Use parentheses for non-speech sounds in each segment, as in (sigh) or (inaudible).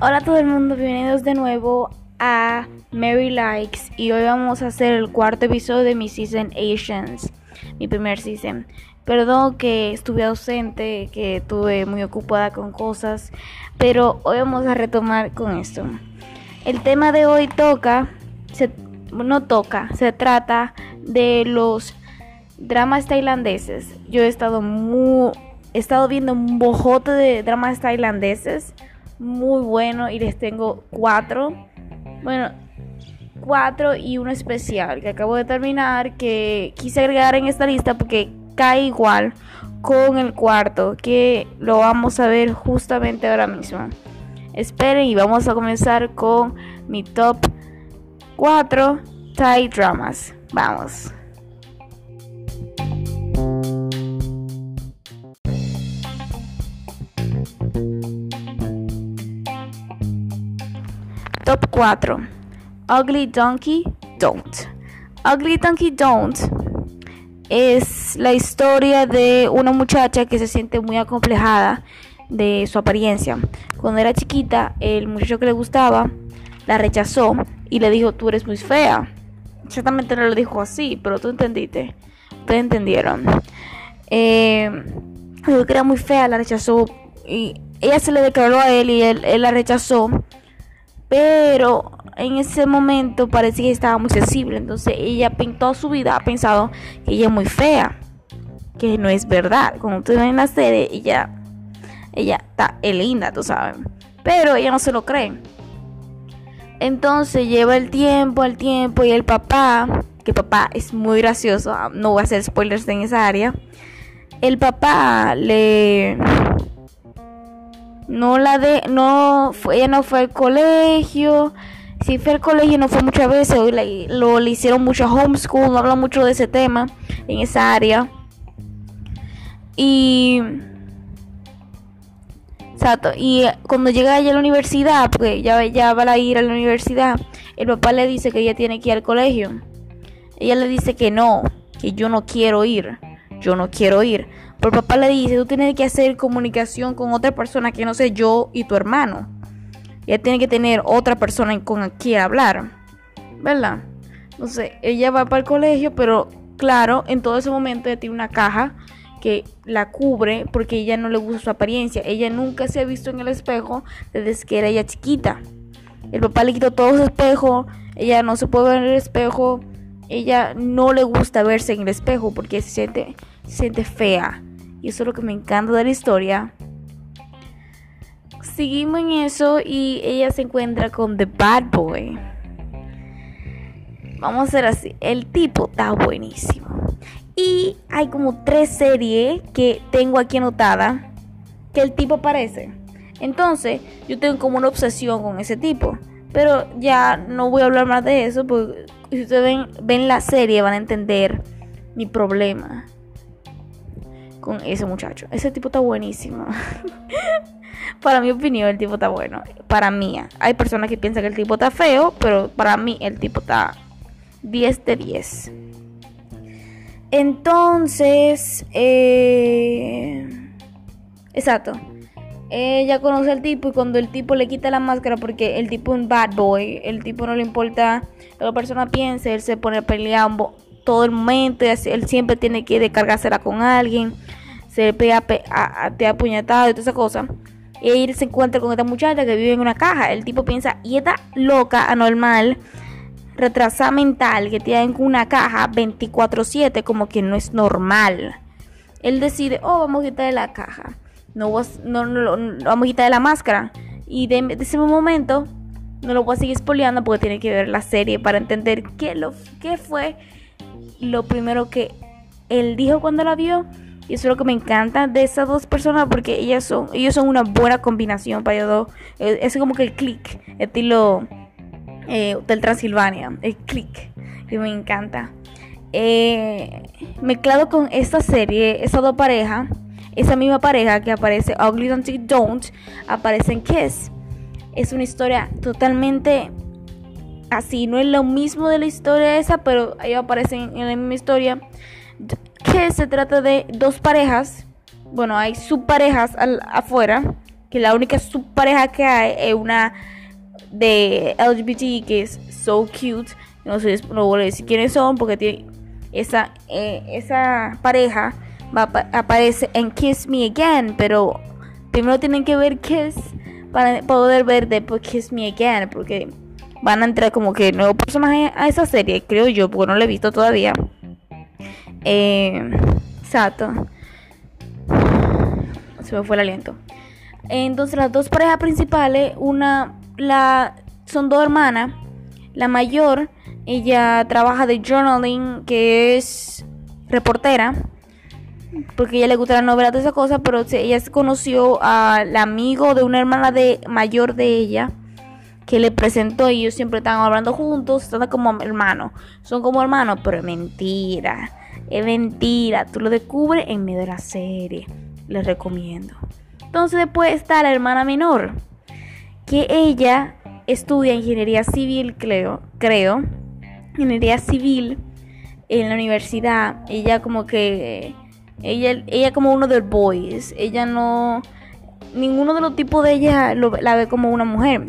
Hola a todo el mundo, bienvenidos de nuevo a Mary Likes y hoy vamos a hacer el cuarto episodio de mi season Asians, mi primer season. Perdón que estuve ausente, que estuve muy ocupada con cosas, pero hoy vamos a retomar con esto. El tema de hoy toca, no toca, se trata de los dramas tailandeses. Yo he estado muy, he estado viendo un bojote de dramas tailandeses muy bueno y les tengo cuatro. Bueno, cuatro y uno especial que acabo de terminar que quise agregar en esta lista porque cae igual con el cuarto que lo vamos a ver justamente ahora mismo. Esperen y vamos a comenzar con mi top 4 Thai dramas. Vamos. Top 4. Ugly Donkey Don't. Ugly Donkey Don't es la historia de una muchacha que se siente muy acomplejada de su apariencia. Cuando era chiquita, el muchacho que le gustaba la rechazó y le dijo, tú eres muy fea. Exactamente no lo dijo así, pero tú entendiste. Ustedes entendieron. Eh, que era muy fea, la rechazó y ella se le declaró a él y él la rechazó pero en ese momento parecía que estaba muy sensible. Entonces ella pintó su vida, ha pensado que ella es muy fea. Que no es verdad. Como ustedes ven en la serie, ella, ella está linda, tú sabes. Pero ella no se lo cree. Entonces lleva el tiempo, el tiempo y el papá, que papá es muy gracioso, no voy a hacer spoilers en esa área. El papá le no la de no ella no fue al colegio. Si fue al colegio no fue muchas veces. Lo le hicieron mucho homeschool no habla mucho de ese tema en esa área. Y exacto y cuando llega ella a la universidad porque ya, ya va a ir a la universidad el papá le dice que ella tiene que ir al colegio. Ella le dice que no que yo no quiero ir yo no quiero ir pero papá le dice, tú tienes que hacer comunicación con otra persona que no sé yo y tu hermano. Ella tiene que tener otra persona con quien hablar. ¿Verdad? Entonces, ella va para el colegio, pero claro, en todo ese momento ella tiene una caja que la cubre porque ella no le gusta su apariencia. Ella nunca se ha visto en el espejo desde que era ella chiquita. El papá le quitó todos los espejos, ella no se puede ver en el espejo, ella no le gusta verse en el espejo porque se siente, se siente fea. Y eso es lo que me encanta de la historia. Seguimos en eso y ella se encuentra con The Bad Boy. Vamos a hacer así. El tipo está buenísimo. Y hay como tres series que tengo aquí anotada que el tipo aparece. Entonces, yo tengo como una obsesión con ese tipo. Pero ya no voy a hablar más de eso porque si ustedes ven, ven la serie van a entender mi problema ese muchacho. Ese tipo está buenísimo. (laughs) para mi opinión, el tipo está bueno. Para mí, hay personas que piensan que el tipo está feo, pero para mí el tipo está 10 de 10. Entonces, eh, exacto. Ella conoce al tipo y cuando el tipo le quita la máscara, porque el tipo es un bad boy, el tipo no le importa lo que la persona piense, él se pone a pelear todo el momento, él siempre tiene que descargársela con alguien te apuñetado y toda esa cosa. Y él se encuentra con esta muchacha que vive en una caja. El tipo piensa, y esta loca, anormal, retrasada mental, que tiene en una caja 24-7, como que no es normal. Él decide, oh, vamos a quitarle la caja. No, no, no, vamos a quitarle la máscara. Y de, ese momento, no lo voy a seguir spoileando porque tiene que ver la serie para entender qué, lo, qué fue lo primero que él dijo cuando la vio y eso es lo que me encanta de esas dos personas porque ellas son, ellos son una buena combinación para ellos dos. Es como que el click, estilo eh, del Transilvania, el click, que me encanta. Eh, mezclado con esta serie, esas dos parejas, esa misma pareja que aparece Ugly Don't Don't, aparece en Kiss. Es una historia totalmente así, no es lo mismo de la historia esa, pero ellos aparecen en la misma historia se trata de dos parejas bueno, hay subparejas afuera, que la única subpareja que hay es una de LGBT que es so cute. No sé, no voy a decir quiénes son porque tiene esa, eh, esa pareja aparece en Kiss Me Again, pero primero tienen que ver Kiss para poder ver después Kiss Me Again, porque van a entrar como que nuevos personajes a esa serie, creo yo, porque no la he visto todavía. Eh, exacto. Se me fue el aliento. Entonces las dos parejas principales, una, la, son dos hermanas. La mayor, ella trabaja de journaling, que es reportera, porque ella le gusta la novela de esa cosa, pero ella se conoció al amigo de una hermana de mayor de ella que le presentó y ellos siempre estaban hablando juntos, están como hermanos, son como hermanos, pero mentira, es mentira, tú lo descubres en medio de la serie, les recomiendo. Entonces después está la hermana menor, que ella estudia ingeniería civil, creo, creo, ingeniería civil en la universidad, ella como que, ella, ella como uno de los boys, ella no, ninguno de los tipos de ella la ve como una mujer.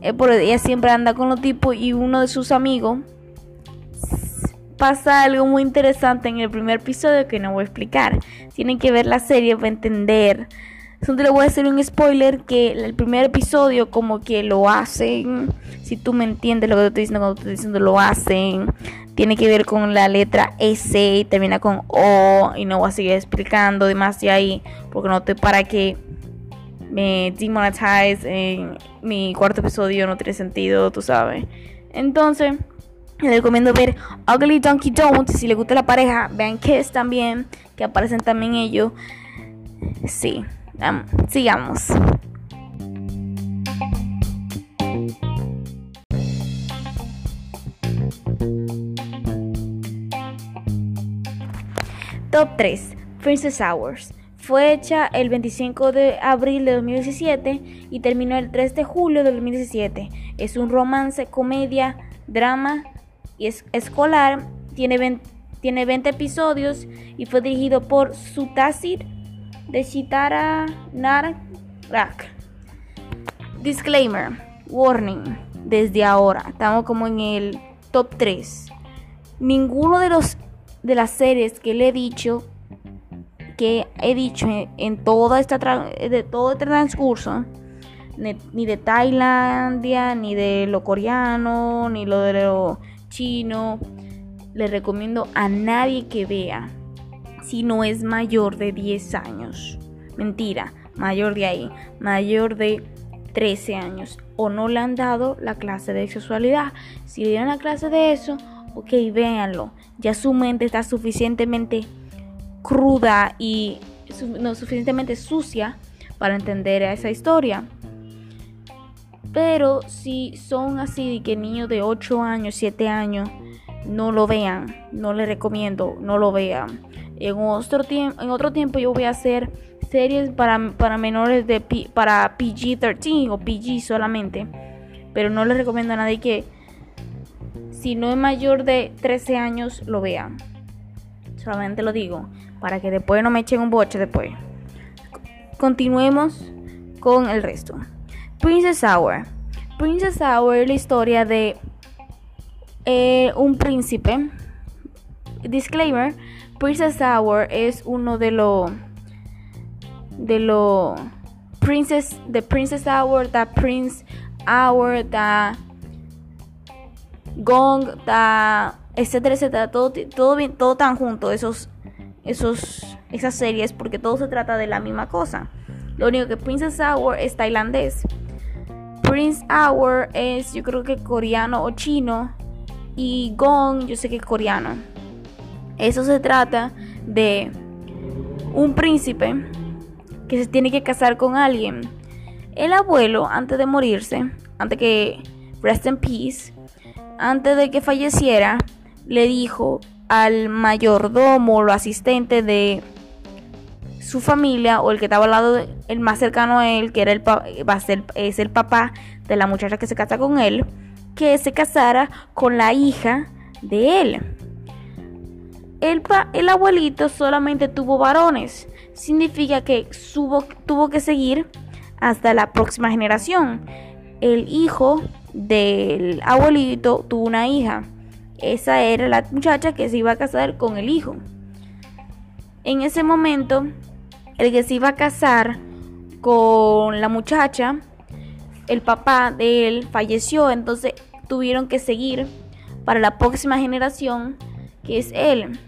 Eh, ella siempre anda con los tipos y uno de sus amigos pasa algo muy interesante en el primer episodio que no voy a explicar. Tienen que ver la serie para entender. Donde le voy a hacer un spoiler que el primer episodio como que lo hacen, si tú me entiendes lo que te estoy diciendo cuando estoy diciendo lo hacen, tiene que ver con la letra S y termina con O y no voy a seguir explicando demasiado ahí porque no te para que me demonetize en mi cuarto episodio no tiene sentido, tú sabes. Entonces, les recomiendo ver Ugly Donkey Don't. Si les gusta la pareja, vean Kiss también, que aparecen también ellos. Sí, sigamos. Top 3 Princess Hours fue hecha el 25 de abril de 2017 y terminó el 3 de julio de 2017. Es un romance, comedia, drama y es escolar. Tiene 20, tiene 20 episodios y fue dirigido por Sutasir de Chitara Narak. Disclaimer, warning, desde ahora estamos como en el top 3. Ninguno de los de las series que le he dicho que he dicho en, toda esta de todo este transcurso, ni, de Tailandia, ni de lo coreano, ni lo de lo chino, le recomiendo a nadie que vea si no es mayor de 10 años. Mentira, mayor de ahí, mayor de 13 años. O no le han dado la clase de sexualidad. Si le dieron la clase de eso, ok, véanlo. Ya su mente está suficientemente cruda y no suficientemente sucia para entender esa historia. Pero si son así que niños de 8 años, 7 años, no lo vean, no les recomiendo, no lo vean. En otro, en otro tiempo yo voy a hacer series para, para menores de para PG-13 o PG solamente. Pero no les recomiendo a nadie que si no es mayor de 13 años lo vean. Solamente lo digo para que después no me echen un boche después. Continuemos con el resto. Princess Hour. Princess Hour es la historia de eh, un príncipe. Disclaimer: Princess Hour es uno de los de los Princess the Princess Hour, the Prince Hour, the Gong, the etcétera, etcétera, todo, todo, todo tan junto, esos esos, esas series porque todo se trata de la misma cosa. Lo único que Princess Hour es tailandés. Prince Hour es yo creo que coreano o chino. Y Gong yo sé que es coreano. Eso se trata de un príncipe que se tiene que casar con alguien. El abuelo, antes de morirse, antes que rest in peace, antes de que falleciera, le dijo al mayordomo o asistente de su familia o el que estaba al lado, el más cercano a él, que era el va a ser es el papá de la muchacha que se casa con él, que se casara con la hija de él. El, el abuelito solamente tuvo varones. Significa que tuvo que seguir hasta la próxima generación. El hijo del abuelito tuvo una hija. Esa era la muchacha que se iba a casar con el hijo. En ese momento, el que se iba a casar con la muchacha, el papá de él falleció, entonces tuvieron que seguir para la próxima generación, que es él,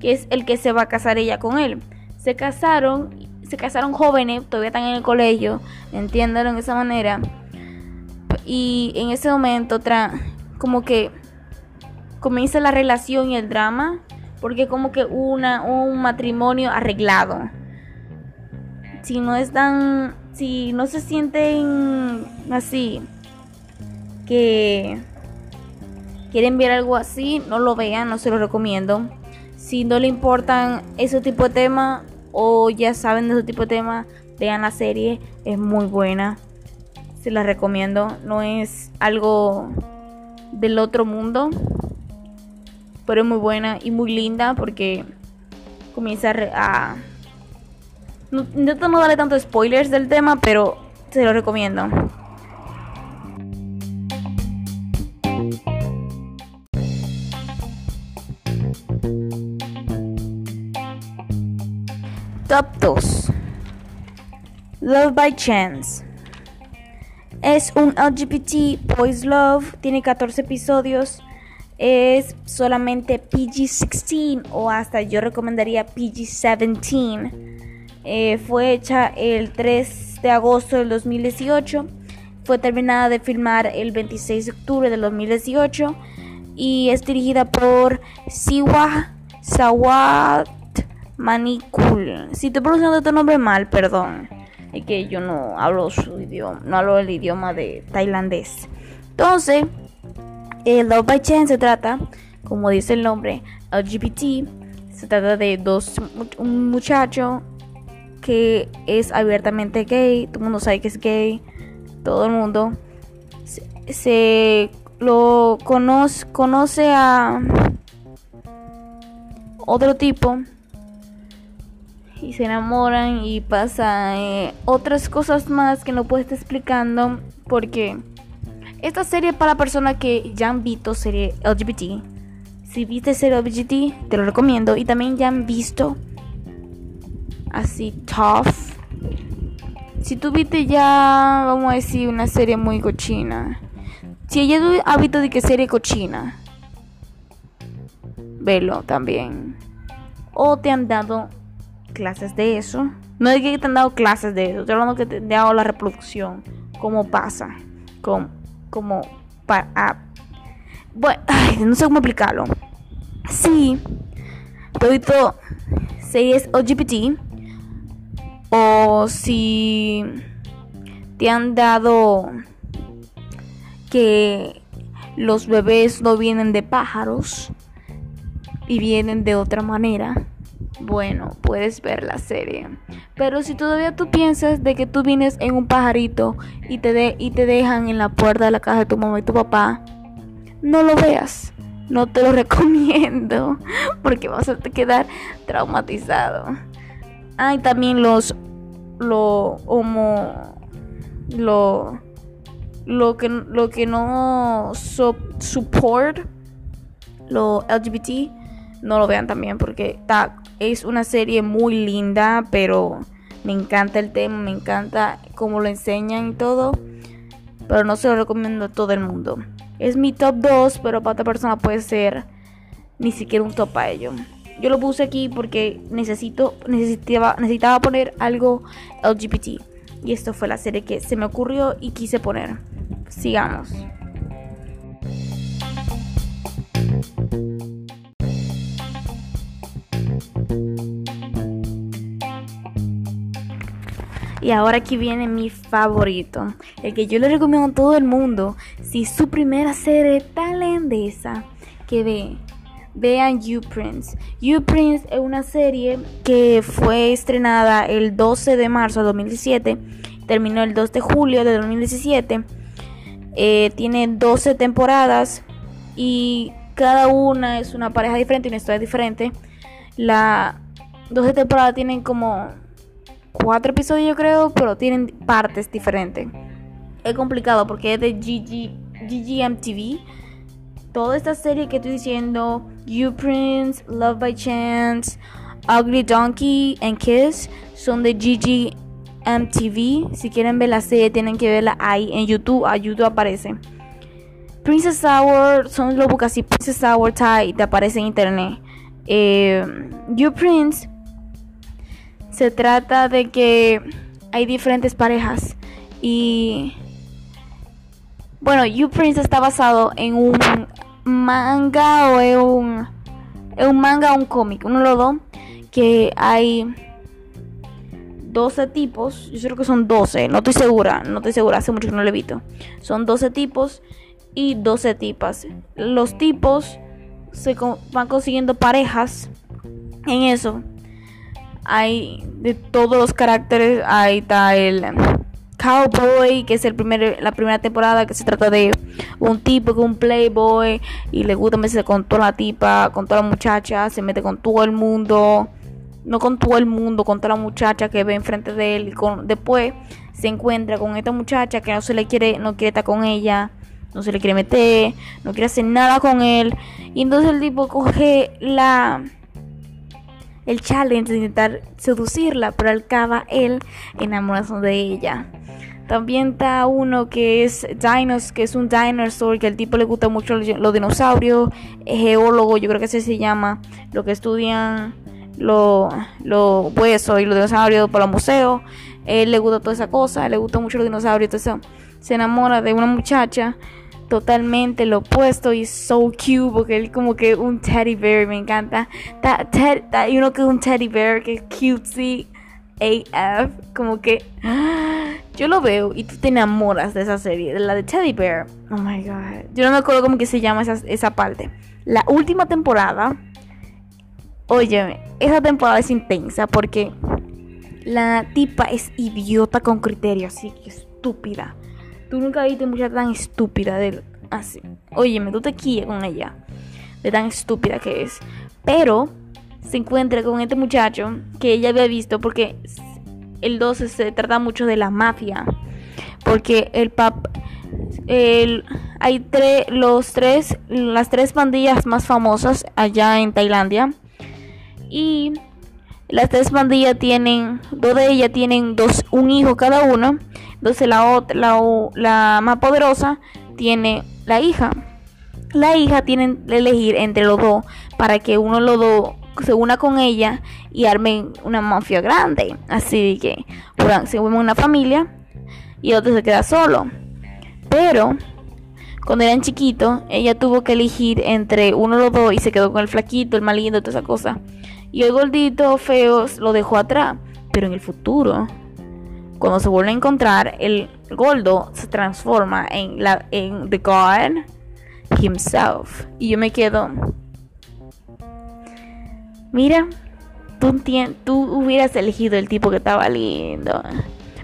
que es el que se va a casar ella con él. Se casaron, se casaron jóvenes, todavía están en el colegio, entiéndalo de esa manera. Y en ese momento, como que comienza la relación y el drama, porque como que una, un matrimonio arreglado. Si no están, si no se sienten así, que quieren ver algo así, no lo vean, no se lo recomiendo. Si no le importan ese tipo de tema o ya saben de ese tipo de tema, vean la serie, es muy buena. Se la recomiendo, no es algo del otro mundo, pero es muy buena y muy linda porque comienza a... No, no darle tanto spoilers del tema, pero se lo recomiendo. Top 2 Love by Chance es un LGBT Boys Love, tiene 14 episodios, es solamente PG-16 o hasta yo recomendaría PG-17. Eh, fue hecha el 3 de agosto del 2018, fue terminada de filmar el 26 de octubre del 2018 y es dirigida por Siwa Sawat Manikul. Si te pronunciando tu nombre mal, perdón. Es que yo no hablo su idioma, no hablo el idioma de tailandés. Entonces, Love by Chance se trata, como dice el nombre, LGBT. Se trata de dos, un muchacho que es abiertamente gay, todo el mundo sabe que es gay, todo el mundo se, lo conoce, conoce a otro tipo y se enamoran y pasa eh, otras cosas más que no puedo estar explicando porque esta serie para personas que ya han visto serie LGBT. Si viste serie LGBT, te lo recomiendo. Y también ya han visto así tough. Si tú viste ya, vamos a decir, una serie muy cochina. Si ella ha visto de que serie cochina, velo también. O te han dado clases de eso. No es que te han dado clases de eso, estoy hablando que te han dado la reproducción. Cómo pasa. Como como para... Ah, bueno, (laughs) no sé cómo explicarlo. Sí, todo series LGBT o si te han dado que los bebés no vienen de pájaros y vienen de otra manera bueno, puedes ver la serie. Pero si todavía tú piensas de que tú vienes en un pajarito y te, de, y te dejan en la puerta de la casa de tu mamá y tu papá, no lo veas. No te lo (laughs) recomiendo porque vas a quedar traumatizado. Hay también los lo homo lo lo que lo que no support lo LGBT no lo vean también porque está, es una serie muy linda, pero me encanta el tema, me encanta cómo lo enseñan y todo, pero no se lo recomiendo a todo el mundo. Es mi top 2, pero para otra persona puede ser ni siquiera un top a ello. Yo lo puse aquí porque necesito, necesitaba, necesitaba poner algo LGBT. Y esto fue la serie que se me ocurrió y quise poner. Sigamos. Y ahora aquí viene mi favorito, el que yo le recomiendo a todo el mundo. Si su primera serie lendeza que ve, vean You Prince. You Prince es una serie que fue estrenada el 12 de marzo de 2017, terminó el 2 de julio de 2017. Eh, tiene 12 temporadas y cada una es una pareja diferente una historia diferente. La 12 temporadas tienen como cuatro episodios, yo creo, pero tienen partes diferentes. Es complicado porque es de GG, GGMTV. Toda esta serie que estoy diciendo, You Prince, Love by Chance, Ugly Donkey and Kiss, son de GGMTV. Si quieren ver la serie, tienen que verla ahí en YouTube. A YouTube aparece. Princess Hour, son los buscas así, Princess Hour Thai, te aparece en internet. Eh, you Prince se trata de que hay diferentes parejas y bueno, You Prince está basado en un manga o en un, en un manga o un cómic, los dos, que hay 12 tipos, yo creo que son 12, no estoy segura, no estoy segura, hace mucho que no lo he visto. Son 12 tipos y 12 tipas. Los tipos se van consiguiendo parejas en eso hay de todos los caracteres. Ahí está el Cowboy, que es el primer, la primera temporada, que se trata de un tipo que es un playboy y le gusta meterse con toda la tipa, con toda la muchacha, se mete con todo el mundo, no con todo el mundo, con toda la muchacha que ve enfrente de él y con, después se encuentra con esta muchacha que no se le quiere, no quiere estar con ella, no se le quiere meter, no quiere hacer nada con él y entonces el tipo coge la el challenge de intentar seducirla, pero al cabo él enamorado de ella. También está uno que es Dinos, que es un dinosaur, que al tipo le gusta mucho los dinosaurios, es geólogo, yo creo que ese se llama, lo que estudian los huesos y los dinosaurios para los museos. Él le gusta toda esa cosa, le gusta mucho los dinosaurios, entonces se enamora de una muchacha totalmente lo opuesto y so cute porque él como que un teddy bear me encanta y uno que un teddy bear que es cutesy AF como que yo lo veo y tú te enamoras de esa serie de la de teddy bear oh my god yo no me acuerdo cómo que se llama esa, esa parte la última temporada oye esa temporada es intensa porque la tipa es idiota con criterio así que estúpida Tú nunca viste mucha tan estúpida de así. Óyeme, tú te quillas con ella. De tan estúpida que es. Pero se encuentra con este muchacho que ella había visto porque el 12 se trata mucho de la mafia. Porque el pap el, hay los tres las tres pandillas más famosas allá en Tailandia y las tres pandillas tienen dos de ellas tienen dos un hijo cada uno entonces la, otra, la, más poderosa tiene la hija. La hija tiene que elegir entre los dos para que uno de los dos se una con ella y armen una mafia grande. Así que se vuelve una familia y otro se queda solo. Pero cuando eran chiquitos, ella tuvo que elegir entre uno de los dos y se quedó con el flaquito, el malindo, toda esa cosa. Y el gordito feo lo dejó atrás. Pero en el futuro cuando se vuelve a encontrar, el Goldo se transforma en, en The God himself. Y yo me quedo. Mira, tú, hubieras elegido el tipo que estaba lindo.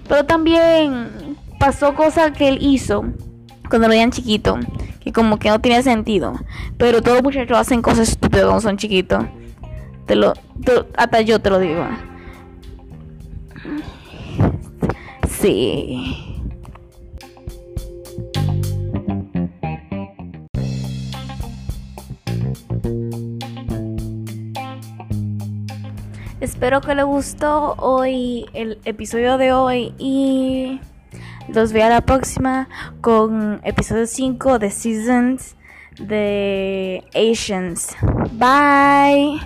Pero también pasó cosas que él hizo cuando lo veían chiquito. Que como que no tenía sentido. Pero todos los muchachos hacen cosas estúpidas cuando son chiquitos. Te lo, hasta yo te lo digo. Espero que les gustó hoy el episodio de hoy y los veo a la próxima con episodio 5 de Seasons de Asians. Bye.